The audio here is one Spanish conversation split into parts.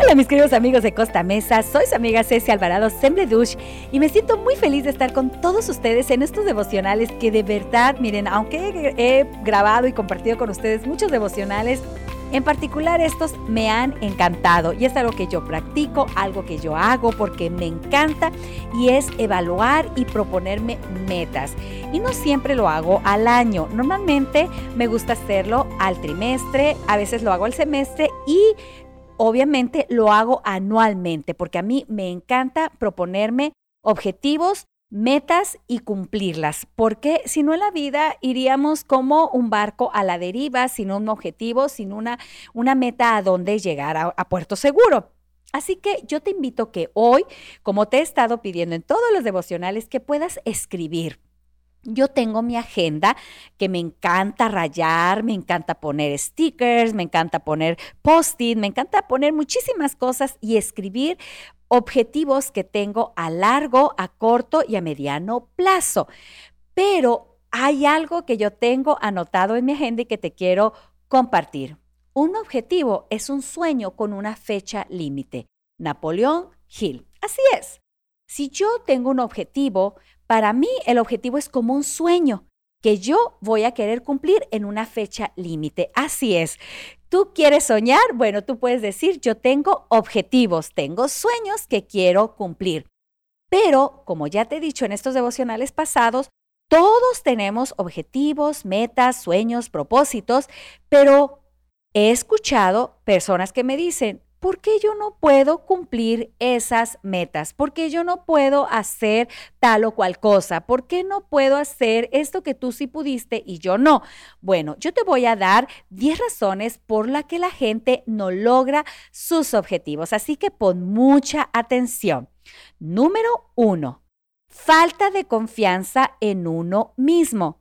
Hola mis queridos amigos de Costa Mesa, soy su amiga Ceci Alvarado Sembledush y me siento muy feliz de estar con todos ustedes en estos devocionales que de verdad, miren, aunque he, grabado y compartido con ustedes muchos devocionales, en particular estos me han encantado. Y es algo que yo practico, algo que yo hago porque me encanta y es evaluar y proponerme metas. Y no siempre lo hago al año, normalmente me gusta hacerlo al trimestre, a veces lo hago al semestre y obviamente lo hago anualmente porque a mí me encanta proponerme objetivos, metas y cumplirlas, porque si no en la vida iríamos como un barco a la deriva, sin un objetivo, sin una, una meta a dónde llegar a, a puerto seguro. Así que yo te invito que hoy, como te he estado pidiendo en todos los devocionales, que puedas escribir yo tengo mi agenda que me encanta rayar, me encanta poner stickers, me encanta poner post-it, me encanta poner muchísimas cosas y escribir objetivos que tengo a largo, a corto y a mediano plazo. Pero hay algo que yo tengo anotado en mi agenda y que te quiero compartir. Un objetivo es un sueño con una fecha límite. Napoleón Hill. Así es. Si yo tengo un objetivo, para mí el objetivo es como un sueño que yo voy a querer cumplir en una fecha límite. Así es. ¿Tú quieres soñar? Bueno, tú puedes decir, yo tengo objetivos, tengo sueños que quiero cumplir. Pero, como ya te he dicho en estos devocionales pasados, todos tenemos objetivos, metas, sueños, propósitos, pero he escuchado personas que me dicen, ¿por qué yo no puedo cumplir esas metas? ¿Por qué yo no puedo hacer tal o cual cosa? ¿Por qué no puedo hacer esto que tú sí pudiste y yo no? Bueno, yo te voy a dar 10 razones por las que la gente no logra sus objetivos, así que pon mucha atención. Número uno, falta de confianza en uno mismo.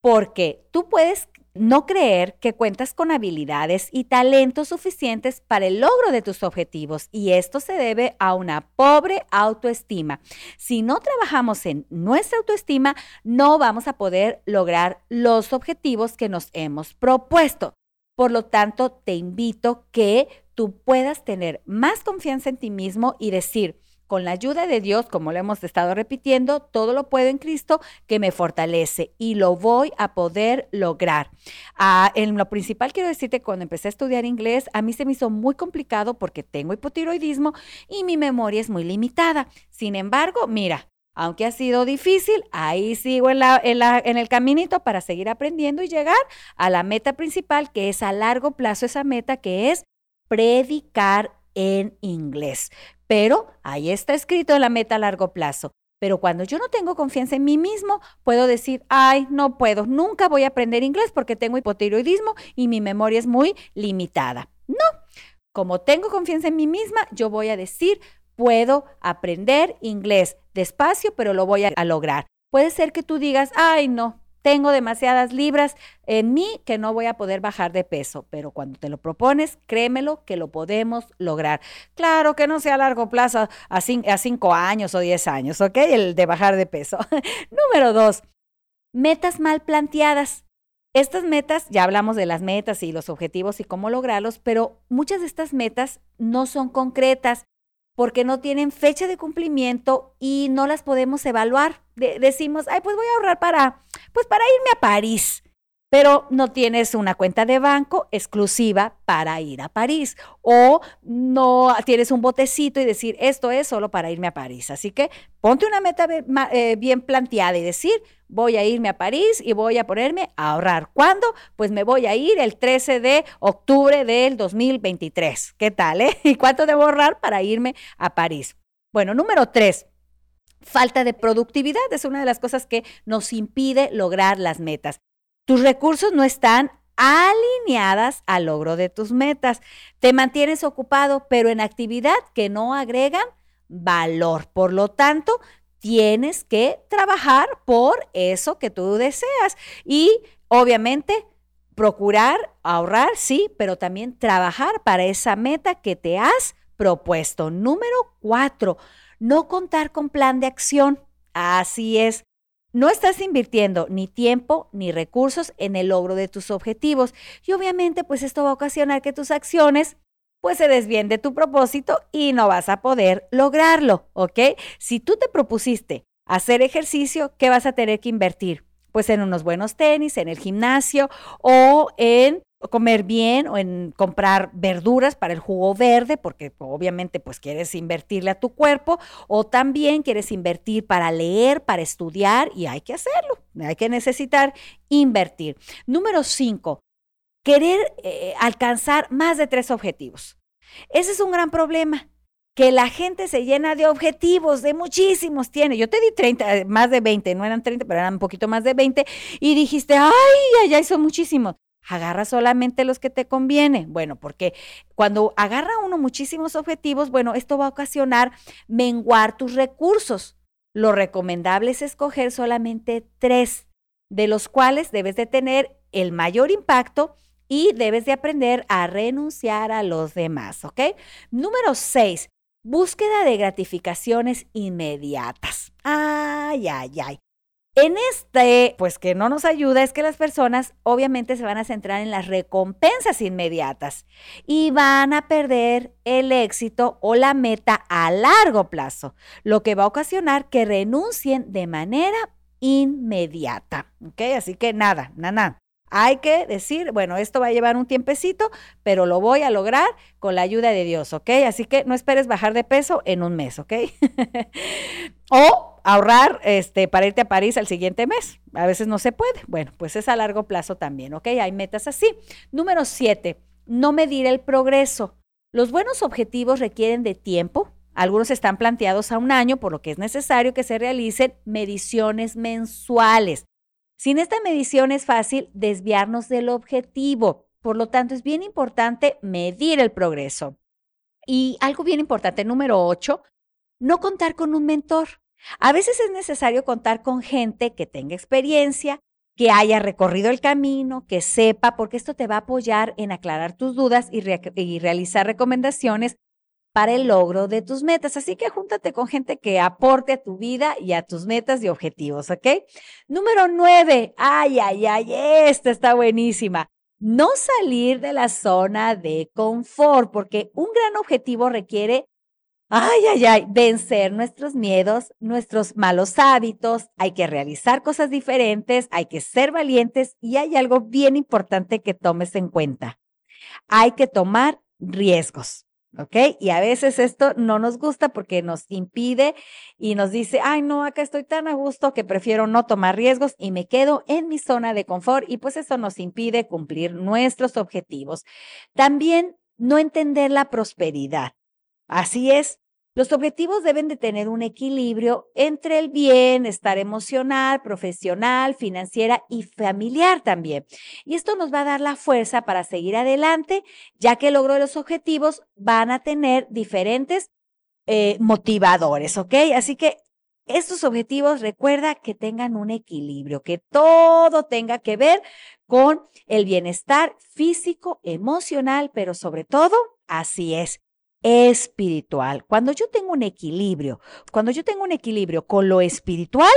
Porque tú puedes no creer que cuentas con habilidades y talentos suficientes para el logro de tus objetivos y esto se debe a una pobre autoestima. Si no trabajamos en nuestra autoestima, no vamos a poder lograr los objetivos que nos hemos propuesto. Por lo tanto, te invito que tú puedas tener más confianza en ti mismo y decir, con la ayuda de Dios, como lo hemos estado repitiendo, todo lo puedo en Cristo que me fortalece y lo voy a poder lograr. Ah, en lo principal quiero decirte, cuando empecé a estudiar inglés, a mí se me hizo muy complicado porque tengo hipotiroidismo y mi memoria es muy limitada. Sin embargo, mira, aunque ha sido difícil, ahí sigo en, en, el caminito para seguir aprendiendo y llegar a la meta principal, que es a largo plazo esa meta, que es predicar en inglés pero ahí está escrito la meta a largo plazo. Pero cuando yo no tengo confianza en mí mismo, puedo decir, ay, no puedo, nunca voy a aprender inglés porque tengo hipotiroidismo y mi memoria es muy limitada. No, como tengo confianza en mí misma, yo voy a decir, puedo aprender inglés despacio, pero lo voy a lograr. Puede ser que tú digas, ay, no, tengo demasiadas libras en mí que no voy a poder bajar de peso, pero cuando te lo propones, créemelo que lo podemos lograr. Claro que no sea a largo plazo, a, cinco años o diez años, ¿ok? El de bajar de peso. Número dos, metas mal planteadas. Estas metas, ya hablamos de las metas y los objetivos y cómo lograrlos, pero muchas de estas metas no son concretas porque no tienen fecha de cumplimiento y no las podemos evaluar. decimos, ay, pues voy a ahorrar para, pues para irme a París pero no tienes una cuenta de banco exclusiva para ir a París o no tienes un botecito y decir esto es solo para irme a París. Así que ponte una meta eh, bien planteada y decir voy a irme a París y voy a ponerme a ahorrar. ¿Cuándo? Pues me voy a ir el 13 de octubre del 2023. ¿Qué tal? Eh? ¿Y cuánto debo ahorrar para irme a París? Bueno, número tres. Falta de productividad es una de las cosas que nos impide lograr las metas. Tus recursos no están alineadas al logro de tus metas. Te mantienes ocupado, pero en actividad que no agregan valor. Por lo tanto, tienes que trabajar por eso que tú deseas y obviamente procurar ahorrar, sí, pero también trabajar para esa meta que te has propuesto. Número cuatro, no contar con plan de acción. Así es, no estás invirtiendo ni tiempo ni recursos en el logro de tus objetivos y obviamente pues esto va a ocasionar que tus acciones pues se desvíen de tu propósito y no vas a poder lograrlo, ¿ok? Si tú te propusiste hacer ejercicio, ¿qué vas a tener que invertir? Pues en unos buenos tenis, en el gimnasio o en comer bien o en comprar verduras para el jugo verde, porque obviamente pues quieres invertirle a tu cuerpo, o también quieres invertir para leer, para estudiar, y hay que hacerlo, hay que necesitar invertir. Número cinco, querer eh, alcanzar más de tres objetivos. Ese es un gran problema que la gente se llena de objetivos, de muchísimos tiene. Yo te di 30, eh, más de 20, no eran 30, pero eran un poquito más de 20, y dijiste, ay, ay, ay, son muchísimos. Agarra solamente los que te conviene. Bueno, porque cuando agarra uno muchísimos objetivos, bueno, esto va a ocasionar menguar tus recursos. Lo recomendable es escoger solamente tres, de los cuales debes de tener el mayor impacto y debes de aprender a renunciar a los demás, ¿ok? Número seis, búsqueda de gratificaciones inmediatas. Ay, ay, ay. En este, pues que no nos ayuda es que las personas obviamente se van a centrar en las recompensas inmediatas y van a perder el éxito o la meta a largo plazo, lo que va a ocasionar que renuncien de manera inmediata. ¿Ok? Así que nada, nada. Hay que decir, bueno, esto va a llevar un tiempecito, pero lo voy a lograr con la ayuda de Dios, ¿ok? Así que no esperes bajar de peso en un mes, ¿ok? o ahorrar este, para irte a París al siguiente mes. A veces no se puede. Bueno, pues es a largo plazo también, ¿ok? Hay metas así. Número siete, no medir el progreso. Los buenos objetivos requieren de tiempo. Algunos están planteados a un año, por lo que es necesario que se realicen mediciones mensuales. Sin esta medición es fácil desviarnos del objetivo. Por lo tanto, es bien importante medir el progreso. Y algo bien importante, número ocho, no contar con un mentor. A veces es necesario contar con gente que tenga experiencia, que haya recorrido el camino, que sepa, porque esto te va a apoyar en aclarar tus dudas y, y realizar recomendaciones para el logro de tus metas. Así que júntate con gente que aporte a tu vida y a tus metas y objetivos, ¿ok? Número nueve. Ay, ay, ay, esta está buenísima. No salir de la zona de confort, porque un gran objetivo requiere, ay, ay, ay, vencer nuestros miedos, nuestros malos hábitos. Hay que realizar cosas diferentes, hay que ser valientes y hay algo bien importante que tomes en cuenta. Hay que tomar riesgos. ¿ok? Y a veces esto no nos gusta porque nos impide y nos dice, ay, no, acá estoy tan a gusto que prefiero no tomar riesgos y me quedo en mi zona de confort y pues eso nos impide cumplir nuestros objetivos. También no entender la prosperidad. Así es, los objetivos deben de tener un equilibrio entre el bienestar emocional, profesional, financiera y familiar también. Y esto nos va a dar la fuerza para seguir adelante, ya que el logro de los objetivos van a tener diferentes eh, motivadores, ¿ok? Así que estos objetivos recuerda que tengan un equilibrio, que todo tenga que ver con el bienestar físico, emocional, pero sobre todo, así es, espiritual. Cuando yo tengo un equilibrio, cuando yo tengo un equilibrio con lo espiritual,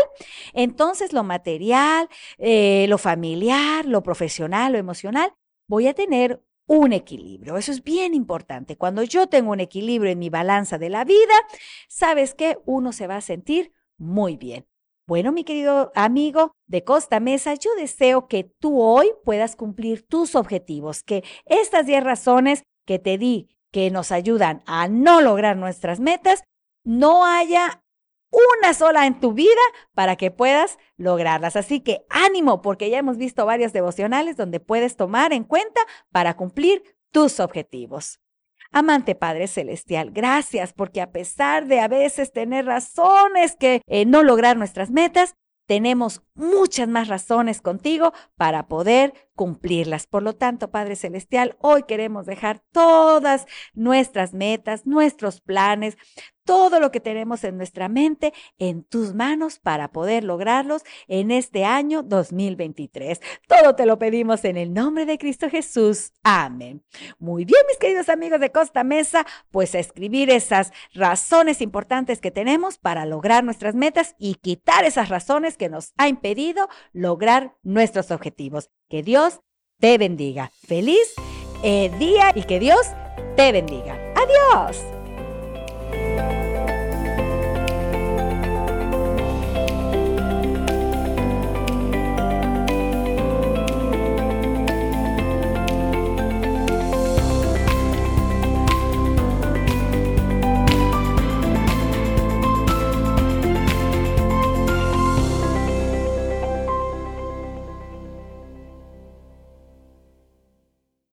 entonces lo material, eh, lo familiar, lo profesional, lo emocional, voy a tener un equilibrio. Eso es bien importante. Cuando yo tengo un equilibrio en mi balanza de la vida, sabes que uno se va a sentir muy bien. Bueno, mi querido amigo de Costa Mesa, yo deseo que tú hoy puedas cumplir tus objetivos, que estas 10 razones que te di que nos ayudan a no lograr nuestras metas, no haya una sola en tu vida para que puedas lograrlas. Así que ánimo, porque ya hemos visto varios devocionales donde puedes tomar en cuenta para cumplir tus objetivos. Amante Padre Celestial, gracias porque a pesar de a veces tener razones que eh, no lograr nuestras metas, tenemos muchas más razones contigo para poder cumplirlas. Por lo tanto, Padre Celestial, hoy queremos dejar todas nuestras metas, nuestros planes, todo lo que tenemos en nuestra mente en tus manos para poder lograrlos en este año 2023. Todo te lo pedimos en el nombre de Cristo Jesús. Amén. Muy bien, mis queridos amigos de Costa Mesa, pues a escribir esas razones importantes que tenemos para lograr nuestras metas y quitar esas razones que nos ha impedido lograr nuestros objetivos. Que Dios te bendiga. Feliz eh, día y que Dios te bendiga. Adiós.